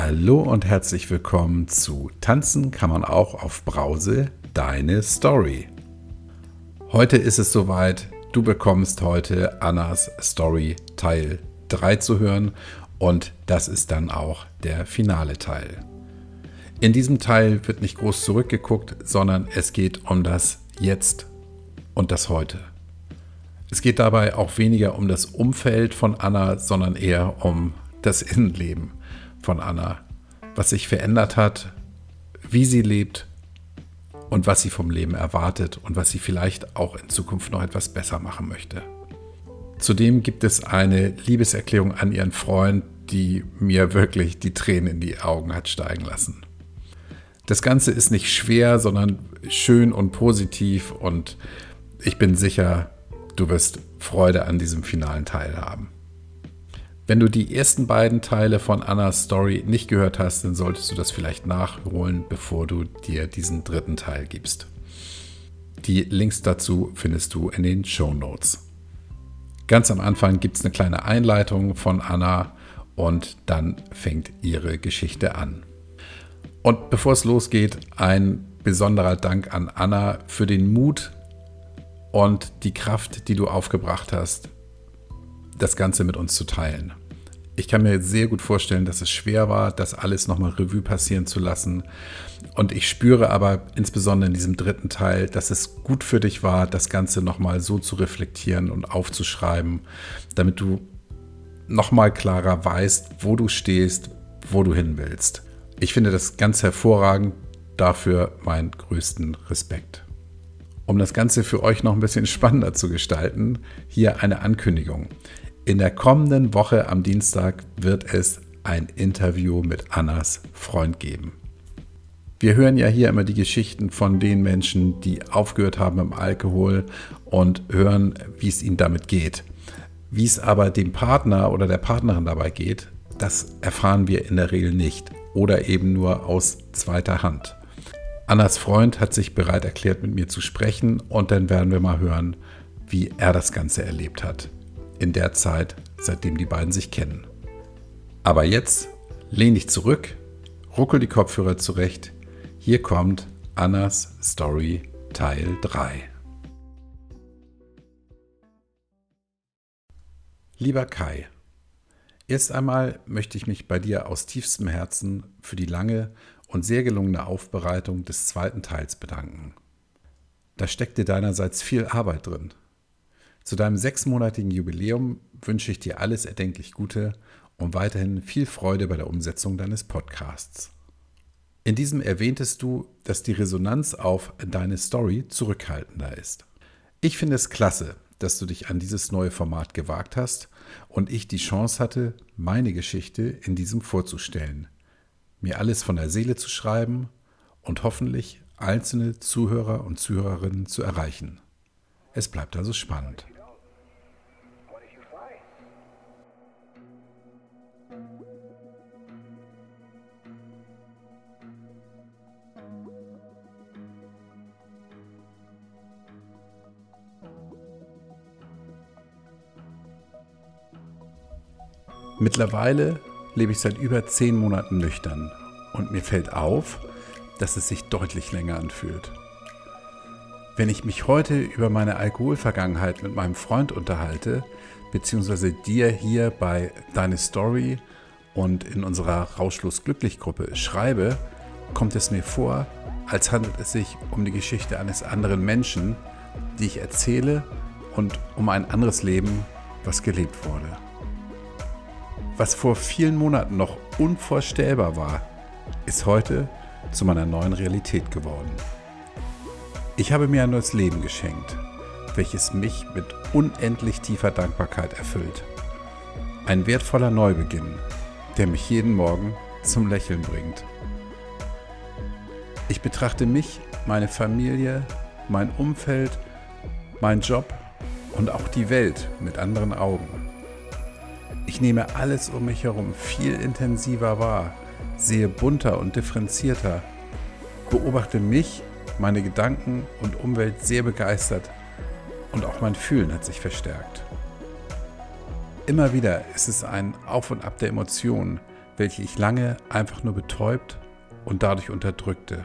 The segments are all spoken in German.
Hallo und herzlich willkommen zu Tanzen kann man auch auf Brause, deine Story. Heute ist es soweit, du bekommst heute Annas Story Teil 3 zu hören und das ist dann auch der finale Teil. In diesem Teil wird nicht groß zurückgeguckt, sondern es geht um das Jetzt und das Heute. Es geht dabei auch weniger um das Umfeld von Anna, sondern eher um das Innenleben von Anna, was sich verändert hat, wie sie lebt und was sie vom Leben erwartet und was sie vielleicht auch in Zukunft noch etwas besser machen möchte. Zudem gibt es eine Liebeserklärung an ihren Freund, die mir wirklich die Tränen in die Augen hat steigen lassen. Das Ganze ist nicht schwer, sondern schön und positiv und ich bin sicher, du wirst Freude an diesem finalen Teil haben. Wenn du die ersten beiden Teile von Annas Story nicht gehört hast, dann solltest du das vielleicht nachholen, bevor du dir diesen dritten Teil gibst. Die Links dazu findest du in den Show Notes. Ganz am Anfang gibt es eine kleine Einleitung von Anna und dann fängt ihre Geschichte an. Und bevor es losgeht, ein besonderer Dank an Anna für den Mut und die Kraft, die du aufgebracht hast, das Ganze mit uns zu teilen. Ich kann mir sehr gut vorstellen, dass es schwer war, das alles nochmal Revue passieren zu lassen. Und ich spüre aber insbesondere in diesem dritten Teil, dass es gut für dich war, das Ganze nochmal so zu reflektieren und aufzuschreiben, damit du nochmal klarer weißt, wo du stehst, wo du hin willst. Ich finde das ganz hervorragend. Dafür meinen größten Respekt. Um das Ganze für euch noch ein bisschen spannender zu gestalten, hier eine Ankündigung. In der kommenden Woche am Dienstag wird es ein Interview mit Annas Freund geben. Wir hören ja hier immer die Geschichten von den Menschen, die aufgehört haben im Alkohol und hören, wie es ihnen damit geht. Wie es aber dem Partner oder der Partnerin dabei geht, das erfahren wir in der Regel nicht oder eben nur aus zweiter Hand. Annas Freund hat sich bereit erklärt, mit mir zu sprechen und dann werden wir mal hören, wie er das Ganze erlebt hat in der Zeit, seitdem die beiden sich kennen. Aber jetzt lehn dich zurück, ruckel die Kopfhörer zurecht. Hier kommt Annas Story Teil 3. Lieber Kai, erst einmal möchte ich mich bei dir aus tiefstem Herzen für die lange und sehr gelungene Aufbereitung des zweiten Teils bedanken. Da steckte deinerseits viel Arbeit drin. Zu deinem sechsmonatigen Jubiläum wünsche ich dir alles erdenklich Gute und weiterhin viel Freude bei der Umsetzung deines Podcasts. In diesem erwähntest du, dass die Resonanz auf deine Story zurückhaltender ist. Ich finde es klasse, dass du dich an dieses neue Format gewagt hast und ich die Chance hatte, meine Geschichte in diesem vorzustellen, mir alles von der Seele zu schreiben und hoffentlich einzelne Zuhörer und Zuhörerinnen zu erreichen. Es bleibt also spannend. Mittlerweile lebe ich seit über zehn Monaten nüchtern und mir fällt auf, dass es sich deutlich länger anfühlt. Wenn ich mich heute über meine Alkoholvergangenheit mit meinem Freund unterhalte, beziehungsweise dir hier bei Deine Story und in unserer Rauschlos Glücklich Gruppe schreibe, kommt es mir vor, als handelt es sich um die Geschichte eines anderen Menschen, die ich erzähle und um ein anderes Leben, was gelebt wurde was vor vielen Monaten noch unvorstellbar war, ist heute zu meiner neuen Realität geworden. Ich habe mir ein neues Leben geschenkt, welches mich mit unendlich tiefer Dankbarkeit erfüllt. Ein wertvoller Neubeginn, der mich jeden Morgen zum Lächeln bringt. Ich betrachte mich, meine Familie, mein Umfeld, meinen Job und auch die Welt mit anderen Augen. Ich nehme alles um mich herum viel intensiver wahr, sehe bunter und differenzierter, beobachte mich, meine Gedanken und Umwelt sehr begeistert und auch mein Fühlen hat sich verstärkt. Immer wieder ist es ein Auf und Ab der Emotionen, welche ich lange einfach nur betäubt und dadurch unterdrückte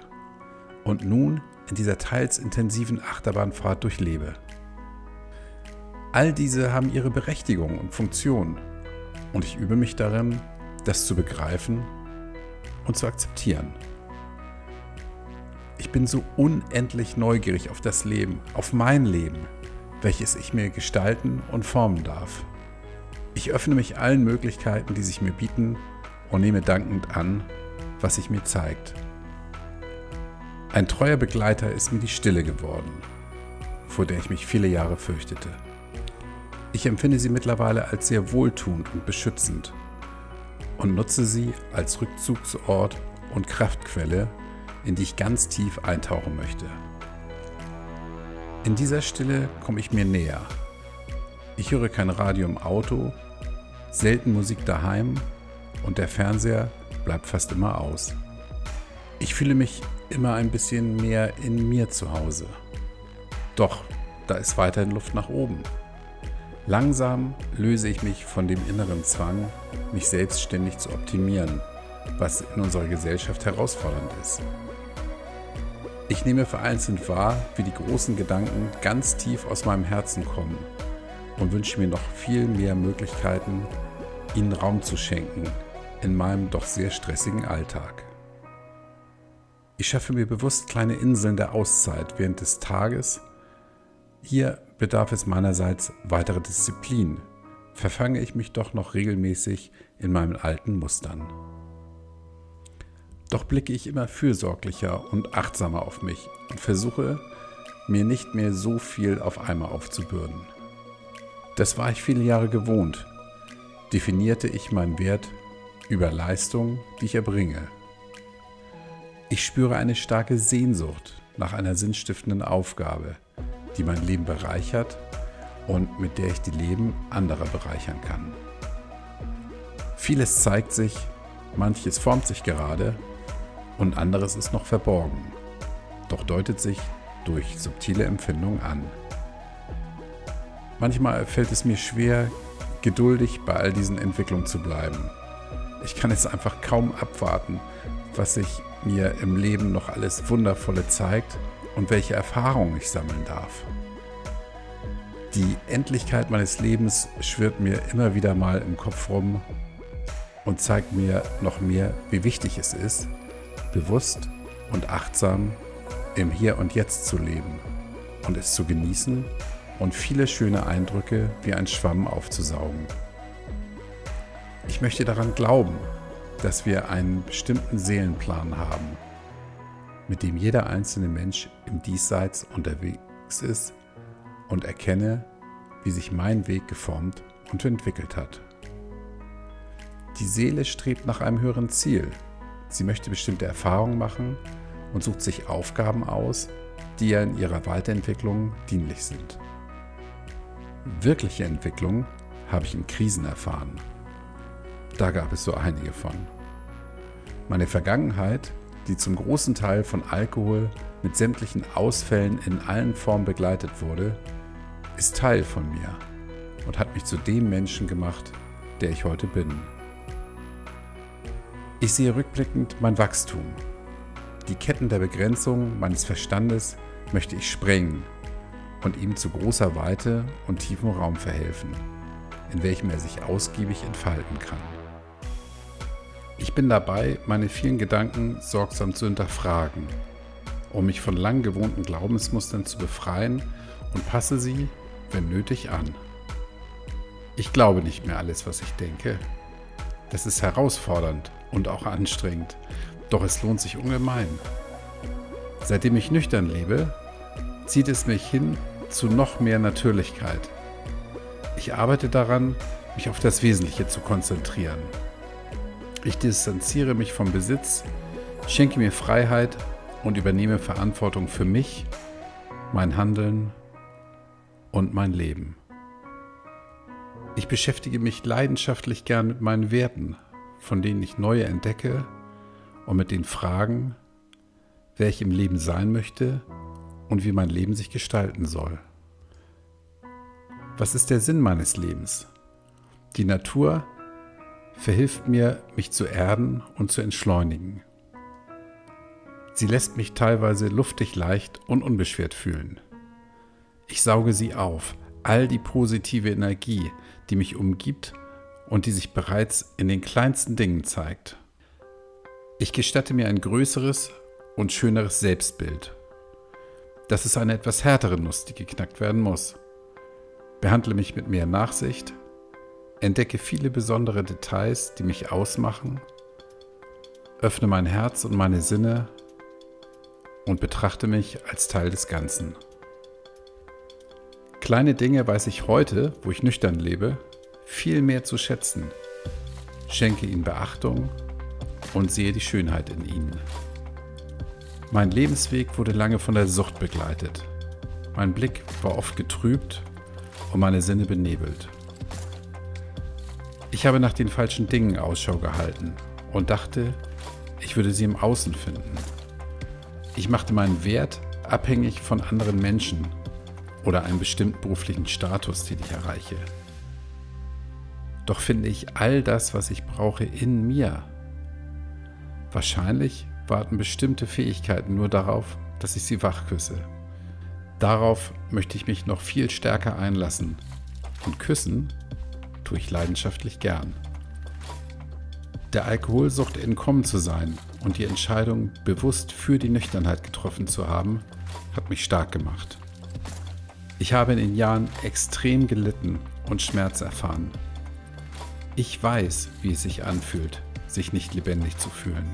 und nun in dieser teils intensiven Achterbahnfahrt durchlebe. All diese haben ihre Berechtigung und Funktion und ich übe mich darin, das zu begreifen und zu akzeptieren. Ich bin so unendlich neugierig auf das Leben, auf mein Leben, welches ich mir gestalten und formen darf. Ich öffne mich allen Möglichkeiten, die sich mir bieten und nehme dankend an, was sich mir zeigt. Ein treuer Begleiter ist mir die Stille geworden, vor der ich mich viele Jahre fürchtete. Ich empfinde sie mittlerweile als sehr wohltuend und beschützend und nutze sie als Rückzugsort und Kraftquelle, in die ich ganz tief eintauchen möchte. In dieser Stille komme ich mir näher. Ich höre kein Radio im Auto, selten Musik daheim und der Fernseher bleibt fast immer aus. Ich fühle mich immer ein bisschen mehr in mir zu Hause. Doch, da ist weiterhin Luft nach oben. Langsam löse ich mich von dem inneren Zwang, mich selbstständig zu optimieren, was in unserer Gesellschaft herausfordernd ist. Ich nehme vereinzelt wahr, wie die großen Gedanken ganz tief aus meinem Herzen kommen und wünsche mir noch viel mehr Möglichkeiten, ihnen Raum zu schenken in meinem doch sehr stressigen Alltag. Ich schaffe mir bewusst kleine Inseln der Auszeit während des Tages. Hier bedarf es meinerseits weiterer Disziplin, verfange ich mich doch noch regelmäßig in meinen alten Mustern. Doch blicke ich immer fürsorglicher und achtsamer auf mich und versuche, mir nicht mehr so viel auf einmal aufzubürden. Das war ich viele Jahre gewohnt, definierte ich meinen Wert über Leistung, die ich erbringe. Ich spüre eine starke Sehnsucht nach einer sinnstiftenden Aufgabe, die mein Leben bereichert und mit der ich die Leben anderer bereichern kann. Vieles zeigt sich, manches formt sich gerade und anderes ist noch verborgen, doch deutet sich durch subtile Empfindungen an. Manchmal fällt es mir schwer, geduldig bei all diesen Entwicklungen zu bleiben. Ich kann es einfach kaum abwarten, was sich mir im Leben noch alles Wundervolle zeigt und welche Erfahrungen ich sammeln darf. Die Endlichkeit meines Lebens schwirrt mir immer wieder mal im Kopf rum und zeigt mir noch mehr, wie wichtig es ist, bewusst und achtsam im Hier und Jetzt zu leben und es zu genießen und viele schöne Eindrücke wie ein Schwamm aufzusaugen. Ich möchte daran glauben, dass wir einen bestimmten Seelenplan haben, mit dem jeder einzelne Mensch im Diesseits unterwegs ist und erkenne, wie sich mein Weg geformt und entwickelt hat. Die Seele strebt nach einem höheren Ziel. Sie möchte bestimmte Erfahrungen machen und sucht sich Aufgaben aus, die ihr in ihrer Weiterentwicklung dienlich sind. Wirkliche Entwicklung habe ich in Krisen erfahren. Da gab es so einige von. Meine Vergangenheit, die zum großen Teil von Alkohol mit sämtlichen Ausfällen in allen Formen begleitet wurde, ist Teil von mir und hat mich zu dem Menschen gemacht, der ich heute bin. Ich sehe rückblickend mein Wachstum. Die Ketten der Begrenzung meines Verstandes möchte ich sprengen und ihm zu großer Weite und tiefem Raum verhelfen, in welchem er sich ausgiebig entfalten kann. Ich bin dabei, meine vielen Gedanken sorgsam zu hinterfragen, um mich von lang gewohnten Glaubensmustern zu befreien und passe sie, wenn nötig, an. Ich glaube nicht mehr alles, was ich denke. Das ist herausfordernd und auch anstrengend, doch es lohnt sich ungemein. Seitdem ich nüchtern lebe, zieht es mich hin zu noch mehr Natürlichkeit. Ich arbeite daran, mich auf das Wesentliche zu konzentrieren. Ich distanziere mich vom Besitz, schenke mir Freiheit und übernehme Verantwortung für mich, mein Handeln und mein Leben. Ich beschäftige mich leidenschaftlich gern mit meinen Werten, von denen ich neue entdecke und mit den Fragen, wer ich im Leben sein möchte und wie mein Leben sich gestalten soll. Was ist der Sinn meines Lebens? Die Natur verhilft mir, mich zu erden und zu entschleunigen. Sie lässt mich teilweise luftig leicht und unbeschwert fühlen. Ich sauge sie auf, all die positive Energie, die mich umgibt und die sich bereits in den kleinsten Dingen zeigt. Ich gestatte mir ein größeres und schöneres Selbstbild. Das ist eine etwas härtere Nuss, die geknackt werden muss. Behandle mich mit mehr Nachsicht, entdecke viele besondere Details, die mich ausmachen, öffne mein Herz und meine Sinne und betrachte mich als Teil des Ganzen. Kleine Dinge weiß ich heute, wo ich nüchtern lebe, viel mehr zu schätzen, schenke ihnen Beachtung und sehe die Schönheit in ihnen. Mein Lebensweg wurde lange von der Sucht begleitet. Mein Blick war oft getrübt und meine Sinne benebelt. Ich habe nach den falschen Dingen Ausschau gehalten und dachte, ich würde sie im Außen finden. Ich machte meinen Wert abhängig von anderen Menschen oder einem bestimmten beruflichen Status, den ich erreiche. Doch finde ich all das, was ich brauche, in mir. Wahrscheinlich warten bestimmte Fähigkeiten nur darauf, dass ich sie wachküsse. Darauf möchte ich mich noch viel stärker einlassen. Und küssen tue ich leidenschaftlich gern. Der Alkoholsucht entkommen zu sein und die Entscheidung bewusst für die Nüchternheit getroffen zu haben, hat mich stark gemacht. Ich habe in den Jahren extrem gelitten und Schmerz erfahren. Ich weiß, wie es sich anfühlt, sich nicht lebendig zu fühlen.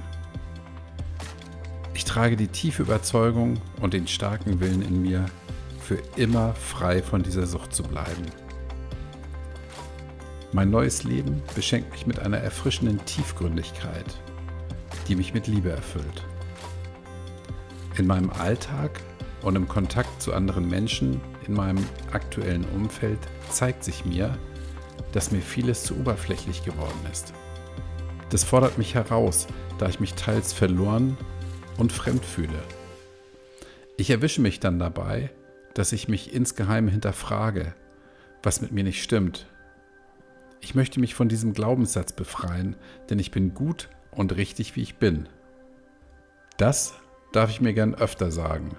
Ich trage die tiefe Überzeugung und den starken Willen in mir, für immer frei von dieser Sucht zu bleiben. Mein neues Leben beschenkt mich mit einer erfrischenden Tiefgründigkeit, die mich mit Liebe erfüllt. In meinem Alltag und im Kontakt zu anderen Menschen in meinem aktuellen Umfeld zeigt sich mir, dass mir vieles zu oberflächlich geworden ist. Das fordert mich heraus, da ich mich teils verloren und fremd fühle. Ich erwische mich dann dabei, dass ich mich insgeheim hinterfrage, was mit mir nicht stimmt. Ich möchte mich von diesem Glaubenssatz befreien, denn ich bin gut und richtig, wie ich bin. Das darf ich mir gern öfter sagen,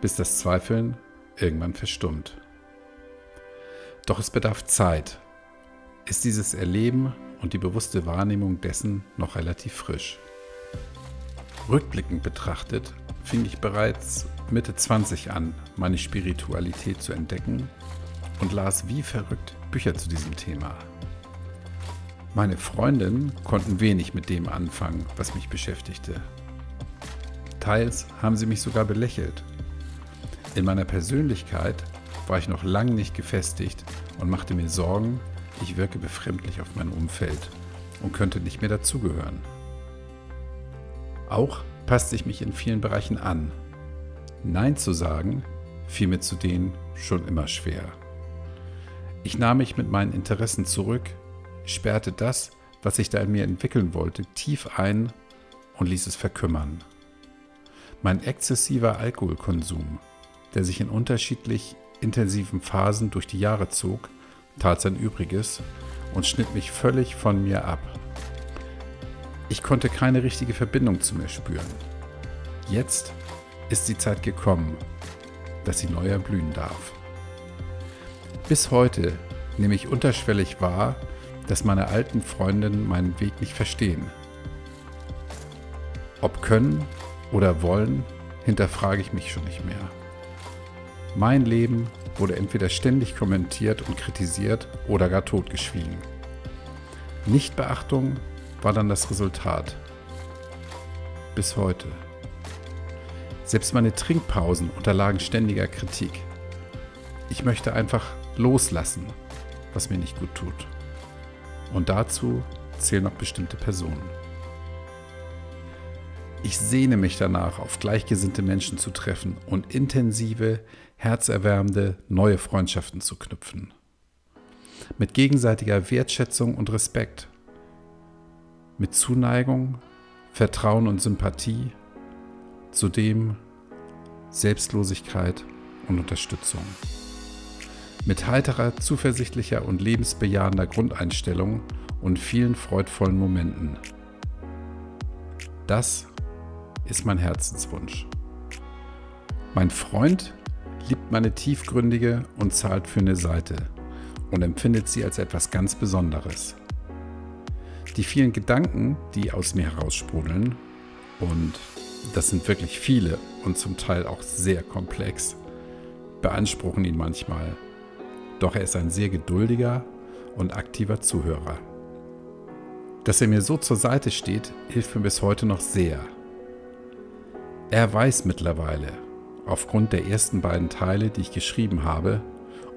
bis das Zweifeln irgendwann verstummt. Doch es bedarf Zeit. Ist dieses Erleben und die bewusste Wahrnehmung dessen noch relativ frisch. Rückblickend betrachtet fing ich bereits Mitte 20 an, meine Spiritualität zu entdecken und las wie verrückt Bücher zu diesem Thema. Meine Freundinnen konnten wenig mit dem anfangen, was mich beschäftigte. Teils haben sie mich sogar belächelt. In meiner Persönlichkeit war ich noch lange nicht gefestigt und machte mir Sorgen, ich wirke befremdlich auf mein Umfeld und könnte nicht mehr dazugehören. Auch passte ich mich in vielen Bereichen an. Nein zu sagen fiel mir zu denen schon immer schwer. Ich nahm mich mit meinen Interessen zurück, sperrte das, was sich da in mir entwickeln wollte, tief ein und ließ es verkümmern. Mein exzessiver Alkoholkonsum, der sich in unterschiedlich intensiven Phasen durch die Jahre zog, tat sein Übriges und schnitt mich völlig von mir ab. Ich konnte keine richtige Verbindung zu mir spüren. Jetzt ist die Zeit gekommen, dass sie neu erblühen darf. Bis heute nehme ich unterschwellig wahr, dass meine alten Freundinnen meinen Weg nicht verstehen. Ob können oder wollen, hinterfrage ich mich schon nicht mehr. Mein Leben wurde entweder ständig kommentiert und kritisiert oder gar totgeschwiegen. Nichtbeachtung war dann das Resultat. Bis heute. Selbst meine Trinkpausen unterlagen ständiger Kritik. Ich möchte einfach loslassen, was mir nicht gut tut. Und dazu zählen noch bestimmte Personen. Ich sehne mich danach, auf gleichgesinnte Menschen zu treffen und intensive, herzerwärmende neue Freundschaften zu knüpfen. Mit gegenseitiger Wertschätzung und Respekt mit Zuneigung, Vertrauen und Sympathie, zudem Selbstlosigkeit und Unterstützung. Mit heiterer, zuversichtlicher und lebensbejahender Grundeinstellung und vielen freudvollen Momenten. Das ist mein Herzenswunsch. Mein Freund liebt meine tiefgründige und zahlt für eine Seite und empfindet sie als etwas ganz Besonderes. Die vielen Gedanken, die aus mir heraussprudeln, und das sind wirklich viele und zum Teil auch sehr komplex, beanspruchen ihn manchmal. Doch er ist ein sehr geduldiger und aktiver Zuhörer. Dass er mir so zur Seite steht, hilft mir bis heute noch sehr. Er weiß mittlerweile, aufgrund der ersten beiden Teile, die ich geschrieben habe,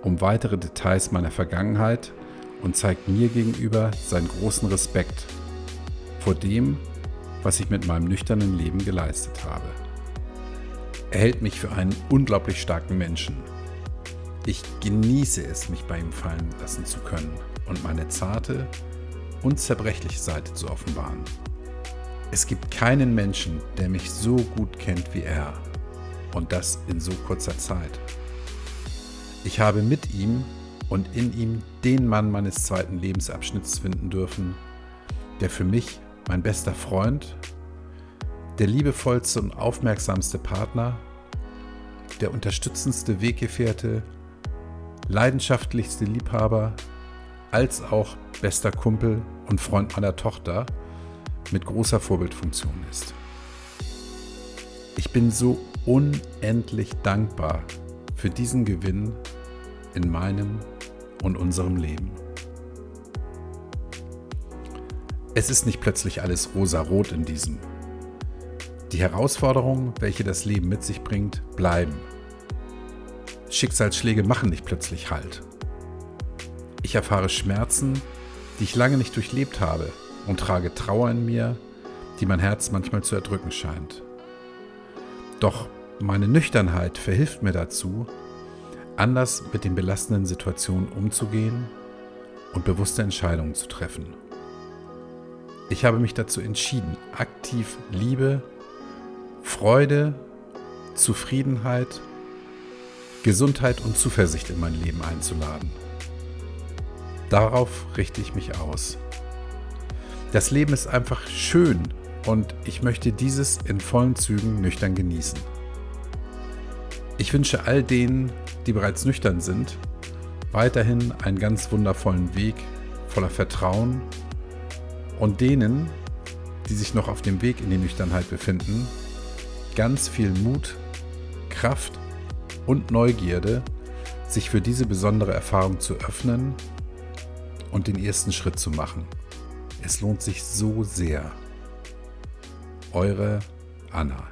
um weitere Details meiner Vergangenheit und zeigt mir gegenüber seinen großen Respekt vor dem, was ich mit meinem nüchternen Leben geleistet habe. Er hält mich für einen unglaublich starken Menschen. Ich genieße es, mich bei ihm fallen lassen zu können und meine zarte und zerbrechliche Seite zu offenbaren. Es gibt keinen Menschen, der mich so gut kennt wie er. Und das in so kurzer Zeit. Ich habe mit ihm und in ihm den Mann meines zweiten Lebensabschnitts finden dürfen, der für mich mein bester Freund, der liebevollste und aufmerksamste Partner, der unterstützendste Weggefährte, leidenschaftlichste Liebhaber, als auch bester Kumpel und Freund meiner Tochter mit großer Vorbildfunktion ist. Ich bin so unendlich dankbar für diesen Gewinn in meinem und unserem Leben. Es ist nicht plötzlich alles rosa-rot in diesem. Die Herausforderungen, welche das Leben mit sich bringt, bleiben. Schicksalsschläge machen nicht plötzlich Halt. Ich erfahre Schmerzen, die ich lange nicht durchlebt habe und trage Trauer in mir, die mein Herz manchmal zu erdrücken scheint. Doch meine Nüchternheit verhilft mir dazu, anders mit den belastenden Situationen umzugehen und bewusste Entscheidungen zu treffen. Ich habe mich dazu entschieden, aktiv Liebe, Freude, Zufriedenheit, Gesundheit und Zuversicht in mein Leben einzuladen. Darauf richte ich mich aus. Das Leben ist einfach schön und ich möchte dieses in vollen Zügen nüchtern genießen. Ich wünsche all denen, die bereits nüchtern sind, weiterhin einen ganz wundervollen Weg voller Vertrauen und denen, die sich noch auf dem Weg in die Nüchternheit befinden, ganz viel Mut, Kraft und Neugierde, sich für diese besondere Erfahrung zu öffnen und den ersten Schritt zu machen. Es lohnt sich so sehr. Eure Anna.